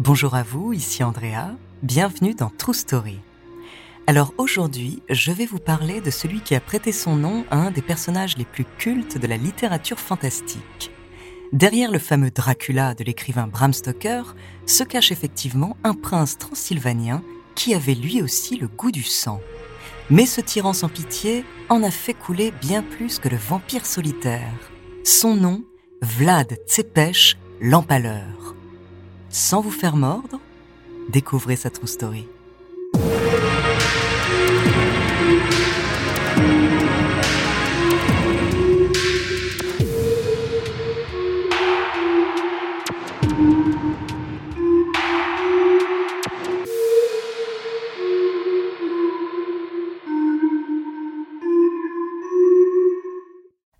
Bonjour à vous, ici Andrea, bienvenue dans True Story. Alors aujourd'hui, je vais vous parler de celui qui a prêté son nom à un des personnages les plus cultes de la littérature fantastique. Derrière le fameux Dracula de l'écrivain Bram Stoker se cache effectivement un prince transylvanien qui avait lui aussi le goût du sang. Mais ce tyran sans pitié en a fait couler bien plus que le vampire solitaire. Son nom, Vlad Tsepech l'Empaleur. Sans vous faire mordre, découvrez sa true story.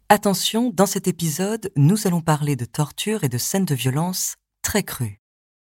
Attention, dans cet épisode, nous allons parler de torture et de scènes de violence très crues.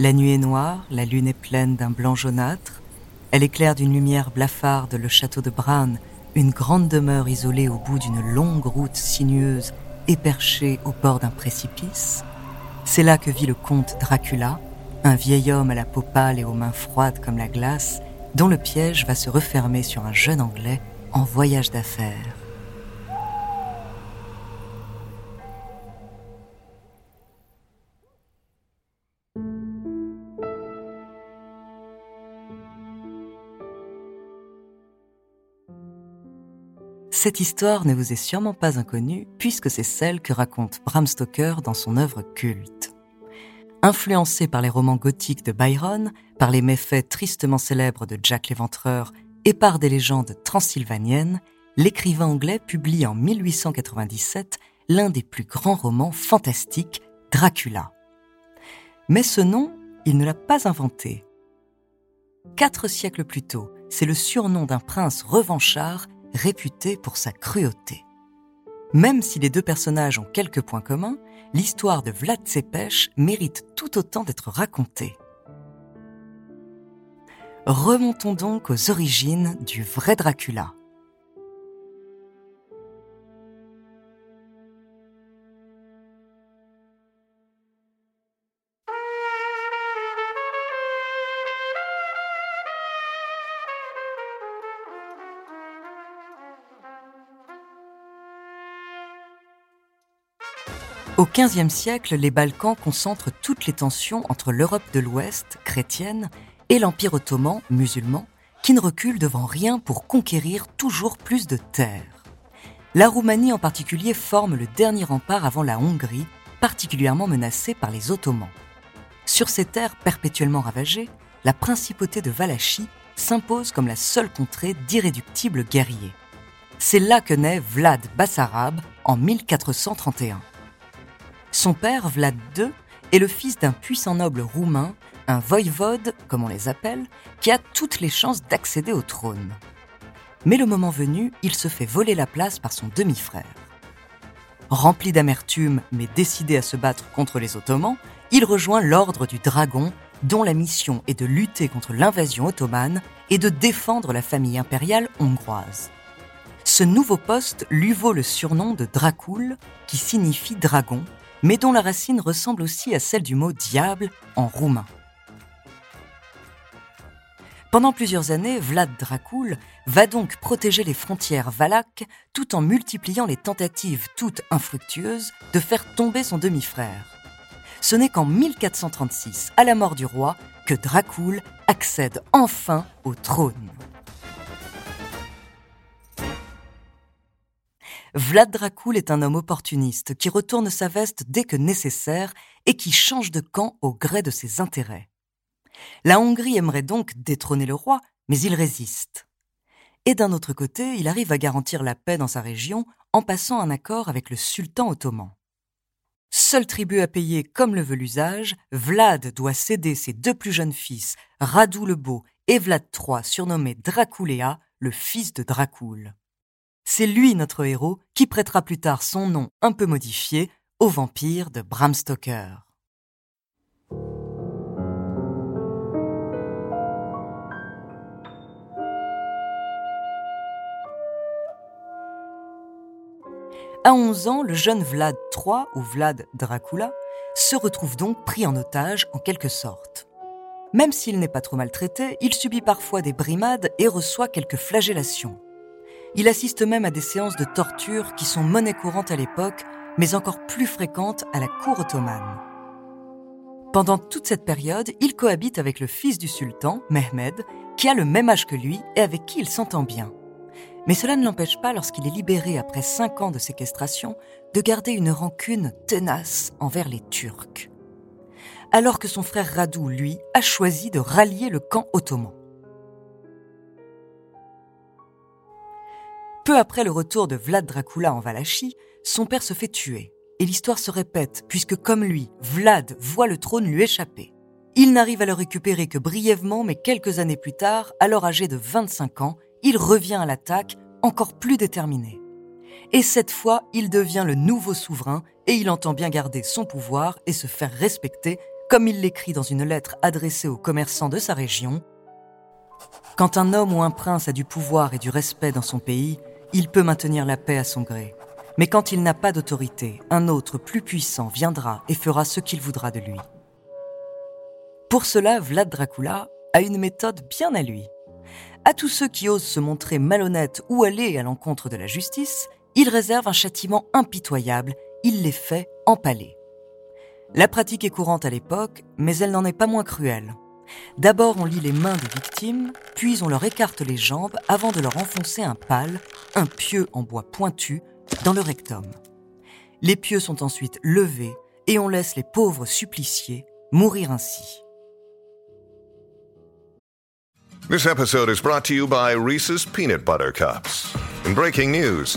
La nuit est noire, la lune est pleine d'un blanc jaunâtre. Elle éclaire d'une lumière blafarde le château de Bran, une grande demeure isolée au bout d'une longue route sinueuse et perchée au bord d'un précipice. C'est là que vit le comte Dracula, un vieil homme à la peau pâle et aux mains froides comme la glace, dont le piège va se refermer sur un jeune Anglais en voyage d'affaires. Cette histoire ne vous est sûrement pas inconnue puisque c'est celle que raconte Bram Stoker dans son œuvre culte. Influencé par les romans gothiques de Byron, par les méfaits tristement célèbres de Jack l'Éventreur et par des légendes transylvaniennes, l'écrivain anglais publie en 1897 l'un des plus grands romans fantastiques, Dracula. Mais ce nom, il ne l'a pas inventé. Quatre siècles plus tôt, c'est le surnom d'un prince revanchard réputé pour sa cruauté. Même si les deux personnages ont quelques points communs, l'histoire de Vlad Tsepech mérite tout autant d'être racontée. Remontons donc aux origines du vrai Dracula. Au XVe siècle, les Balkans concentrent toutes les tensions entre l'Europe de l'Ouest, chrétienne, et l'Empire ottoman, musulman, qui ne recule devant rien pour conquérir toujours plus de terres. La Roumanie en particulier forme le dernier rempart avant la Hongrie, particulièrement menacée par les Ottomans. Sur ces terres perpétuellement ravagées, la principauté de Valachie s'impose comme la seule contrée d'irréductibles guerriers. C'est là que naît Vlad Bassarab en 1431. Son père, Vlad II, est le fils d'un puissant noble roumain, un voïvode, comme on les appelle, qui a toutes les chances d'accéder au trône. Mais le moment venu, il se fait voler la place par son demi-frère. Rempli d'amertume, mais décidé à se battre contre les Ottomans, il rejoint l'Ordre du Dragon, dont la mission est de lutter contre l'invasion ottomane et de défendre la famille impériale hongroise. Ce nouveau poste lui vaut le surnom de Dracul, qui signifie dragon, mais dont la racine ressemble aussi à celle du mot diable en roumain. Pendant plusieurs années, Vlad Dracul va donc protéger les frontières valaques tout en multipliant les tentatives toutes infructueuses de faire tomber son demi-frère. Ce n'est qu'en 1436, à la mort du roi, que Dracul accède enfin au trône. Vlad Dracul est un homme opportuniste qui retourne sa veste dès que nécessaire et qui change de camp au gré de ses intérêts. La Hongrie aimerait donc détrôner le roi, mais il résiste. Et d'un autre côté, il arrive à garantir la paix dans sa région en passant un accord avec le sultan ottoman. Seul tribut à payer comme le veut l'usage, Vlad doit céder ses deux plus jeunes fils, Radu le Beau et Vlad III, surnommé Draculéa, le fils de Dracul. C'est lui notre héros qui prêtera plus tard son nom un peu modifié au vampire de Bram Stoker. À 11 ans, le jeune Vlad III, ou Vlad Dracula, se retrouve donc pris en otage en quelque sorte. Même s'il n'est pas trop maltraité, il subit parfois des brimades et reçoit quelques flagellations. Il assiste même à des séances de torture qui sont monnaie courante à l'époque, mais encore plus fréquentes à la cour ottomane. Pendant toute cette période, il cohabite avec le fils du sultan, Mehmed, qui a le même âge que lui et avec qui il s'entend bien. Mais cela ne l'empêche pas, lorsqu'il est libéré après cinq ans de séquestration, de garder une rancune tenace envers les Turcs. Alors que son frère Radou, lui, a choisi de rallier le camp ottoman. Peu après le retour de Vlad Dracula en Valachie, son père se fait tuer. Et l'histoire se répète, puisque comme lui, Vlad voit le trône lui échapper. Il n'arrive à le récupérer que brièvement, mais quelques années plus tard, alors âgé de 25 ans, il revient à l'attaque, encore plus déterminé. Et cette fois, il devient le nouveau souverain et il entend bien garder son pouvoir et se faire respecter, comme il l'écrit dans une lettre adressée aux commerçants de sa région. Quand un homme ou un prince a du pouvoir et du respect dans son pays, il peut maintenir la paix à son gré. Mais quand il n'a pas d'autorité, un autre plus puissant viendra et fera ce qu'il voudra de lui. Pour cela, Vlad Dracula a une méthode bien à lui. À tous ceux qui osent se montrer malhonnêtes ou aller à l'encontre de la justice, il réserve un châtiment impitoyable, il les fait empaler. La pratique est courante à l'époque, mais elle n'en est pas moins cruelle. D'abord on lit les mains des victimes, puis on leur écarte les jambes avant de leur enfoncer un pal, un pieu en bois pointu, dans le rectum. Les pieux sont ensuite levés et on laisse les pauvres suppliciés mourir ainsi. This episode is brought to you by Reese's Peanut Butter Cups. In breaking news,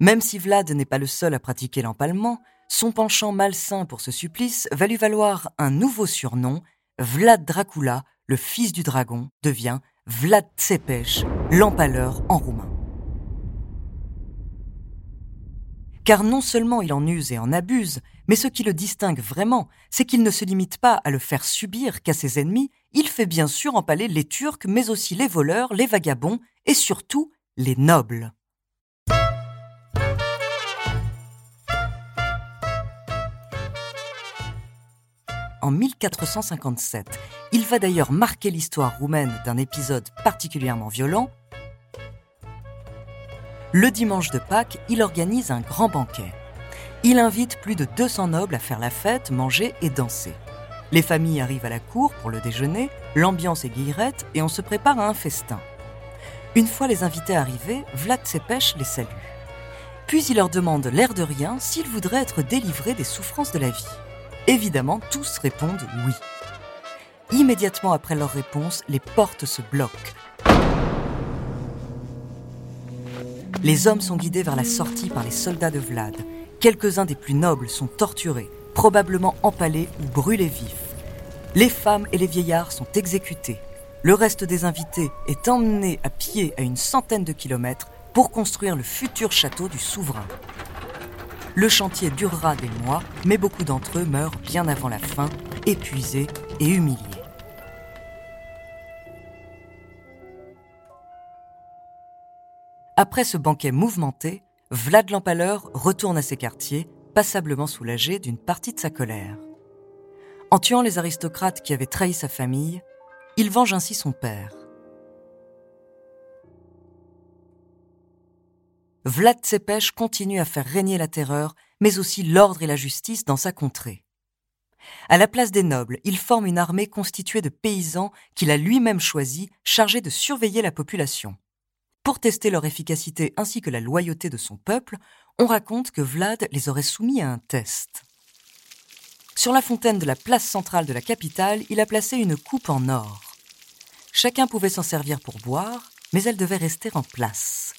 Même si Vlad n'est pas le seul à pratiquer l'empalement, son penchant malsain pour ce supplice va lui valoir un nouveau surnom, Vlad Dracula, le fils du dragon, devient Vlad Tsepes, l'empaleur en roumain. Car non seulement il en use et en abuse, mais ce qui le distingue vraiment, c'est qu'il ne se limite pas à le faire subir qu'à ses ennemis, il fait bien sûr empaler les Turcs, mais aussi les voleurs, les vagabonds et surtout les nobles. En 1457. Il va d'ailleurs marquer l'histoire roumaine d'un épisode particulièrement violent. Le dimanche de Pâques, il organise un grand banquet. Il invite plus de 200 nobles à faire la fête, manger et danser. Les familles arrivent à la cour pour le déjeuner, l'ambiance est guillerette et on se prépare à un festin. Une fois les invités arrivés, Vlad Tsepes les salue. Puis il leur demande l'air de rien s'ils voudraient être délivrés des souffrances de la vie. Évidemment, tous répondent oui. Immédiatement après leur réponse, les portes se bloquent. Les hommes sont guidés vers la sortie par les soldats de Vlad. Quelques-uns des plus nobles sont torturés, probablement empalés ou brûlés vifs. Les femmes et les vieillards sont exécutés. Le reste des invités est emmené à pied à une centaine de kilomètres pour construire le futur château du souverain. Le chantier durera des mois, mais beaucoup d'entre eux meurent bien avant la fin, épuisés et humiliés. Après ce banquet mouvementé, Vlad l'Empaleur retourne à ses quartiers, passablement soulagé d'une partie de sa colère. En tuant les aristocrates qui avaient trahi sa famille, il venge ainsi son père. Vlad Tsepech continue à faire régner la terreur, mais aussi l'ordre et la justice dans sa contrée. À la place des nobles, il forme une armée constituée de paysans qu'il a lui-même choisis, chargés de surveiller la population. Pour tester leur efficacité ainsi que la loyauté de son peuple, on raconte que Vlad les aurait soumis à un test. Sur la fontaine de la place centrale de la capitale, il a placé une coupe en or. Chacun pouvait s'en servir pour boire, mais elle devait rester en place.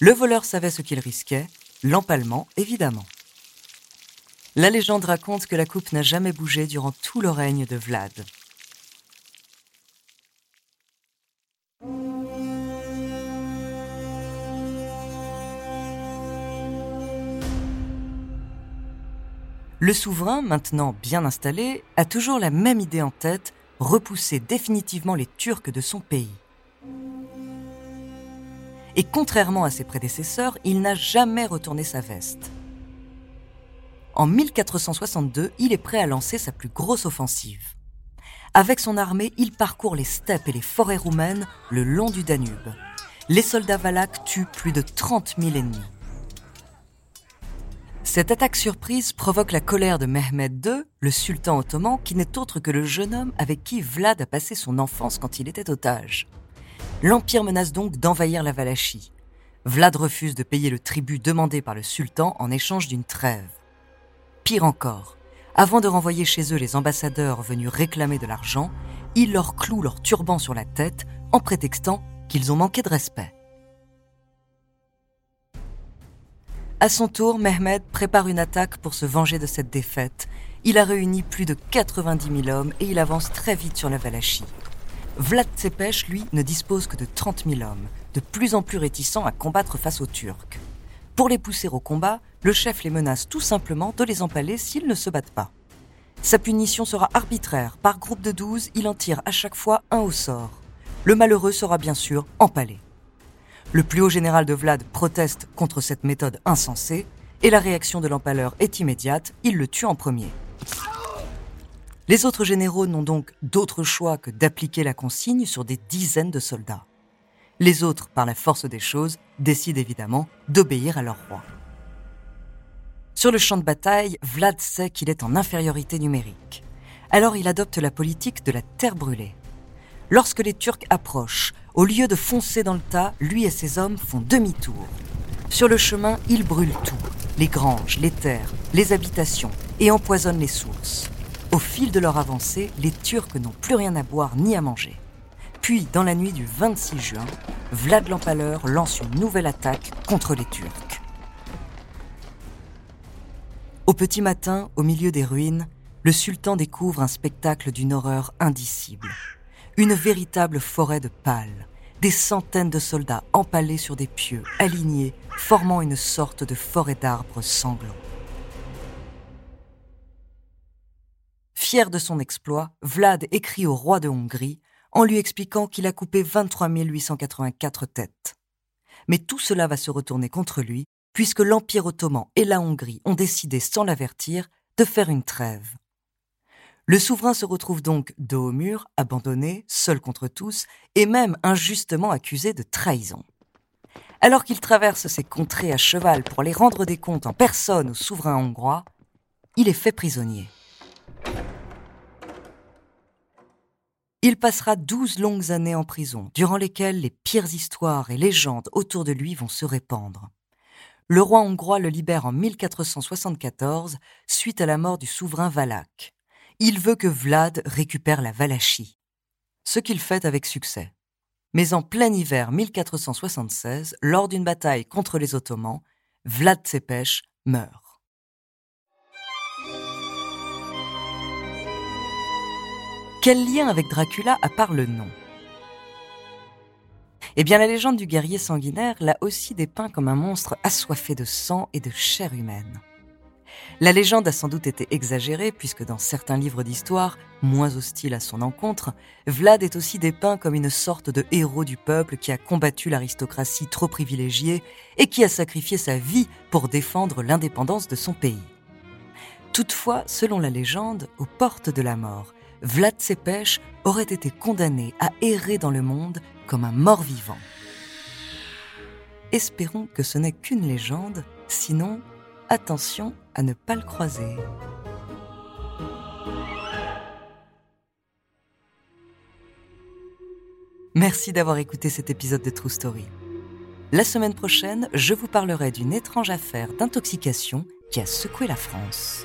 Le voleur savait ce qu'il risquait, l'empalement évidemment. La légende raconte que la coupe n'a jamais bougé durant tout le règne de Vlad. Le souverain, maintenant bien installé, a toujours la même idée en tête, repousser définitivement les Turcs de son pays. Et contrairement à ses prédécesseurs, il n'a jamais retourné sa veste. En 1462, il est prêt à lancer sa plus grosse offensive. Avec son armée, il parcourt les steppes et les forêts roumaines le long du Danube. Les soldats valaques tuent plus de 30 000 ennemis. Cette attaque surprise provoque la colère de Mehmed II, le sultan ottoman, qui n'est autre que le jeune homme avec qui Vlad a passé son enfance quand il était otage. L'Empire menace donc d'envahir la Valachie. Vlad refuse de payer le tribut demandé par le sultan en échange d'une trêve. Pire encore, avant de renvoyer chez eux les ambassadeurs venus réclamer de l'argent, il leur cloue leur turban sur la tête en prétextant qu'ils ont manqué de respect. À son tour, Mehmed prépare une attaque pour se venger de cette défaite. Il a réuni plus de 90 000 hommes et il avance très vite sur la Valachie. Vlad Tsepech, lui, ne dispose que de 30 000 hommes, de plus en plus réticents à combattre face aux Turcs. Pour les pousser au combat, le chef les menace tout simplement de les empaler s'ils ne se battent pas. Sa punition sera arbitraire. Par groupe de 12, il en tire à chaque fois un au sort. Le malheureux sera bien sûr empalé. Le plus haut général de Vlad proteste contre cette méthode insensée, et la réaction de l'empaleur est immédiate, il le tue en premier. Les autres généraux n'ont donc d'autre choix que d'appliquer la consigne sur des dizaines de soldats. Les autres, par la force des choses, décident évidemment d'obéir à leur roi. Sur le champ de bataille, Vlad sait qu'il est en infériorité numérique. Alors il adopte la politique de la terre brûlée. Lorsque les Turcs approchent, au lieu de foncer dans le tas, lui et ses hommes font demi-tour. Sur le chemin, ils brûlent tout, les granges, les terres, les habitations, et empoisonnent les sources. Au fil de leur avancée, les Turcs n'ont plus rien à boire ni à manger. Puis, dans la nuit du 26 juin, Vlad l'Empaleur lance une nouvelle attaque contre les Turcs. Au petit matin, au milieu des ruines, le sultan découvre un spectacle d'une horreur indicible. Une véritable forêt de pales, des centaines de soldats empalés sur des pieux, alignés, formant une sorte de forêt d'arbres sanglants. Fier de son exploit, Vlad écrit au roi de Hongrie en lui expliquant qu'il a coupé 23 884 têtes. Mais tout cela va se retourner contre lui, puisque l'Empire ottoman et la Hongrie ont décidé, sans l'avertir, de faire une trêve. Le souverain se retrouve donc dos au mur, abandonné, seul contre tous, et même injustement accusé de trahison. Alors qu'il traverse ces contrées à cheval pour aller rendre des comptes en personne au souverain hongrois, il est fait prisonnier. Il passera douze longues années en prison, durant lesquelles les pires histoires et légendes autour de lui vont se répandre. le roi hongrois le libère en 1474 suite à la mort du souverain Valak. Il veut que Vlad récupère la Valachie, ce qu'il fait avec succès. Mais en plein hiver 1476, lors d'une bataille contre les Ottomans, Vlad Tsepes meurt. Quel lien avec Dracula à part le nom? Eh bien, la légende du guerrier sanguinaire l'a aussi dépeint comme un monstre assoiffé de sang et de chair humaine. La légende a sans doute été exagérée puisque dans certains livres d'histoire, moins hostiles à son encontre, Vlad est aussi dépeint comme une sorte de héros du peuple qui a combattu l'aristocratie trop privilégiée et qui a sacrifié sa vie pour défendre l'indépendance de son pays. Toutefois, selon la légende, aux portes de la mort, Vlad Tsepes aurait été condamné à errer dans le monde comme un mort-vivant. Espérons que ce n'est qu'une légende, sinon, attention à ne pas le croiser. Merci d'avoir écouté cet épisode de True Story. La semaine prochaine, je vous parlerai d'une étrange affaire d'intoxication qui a secoué la France.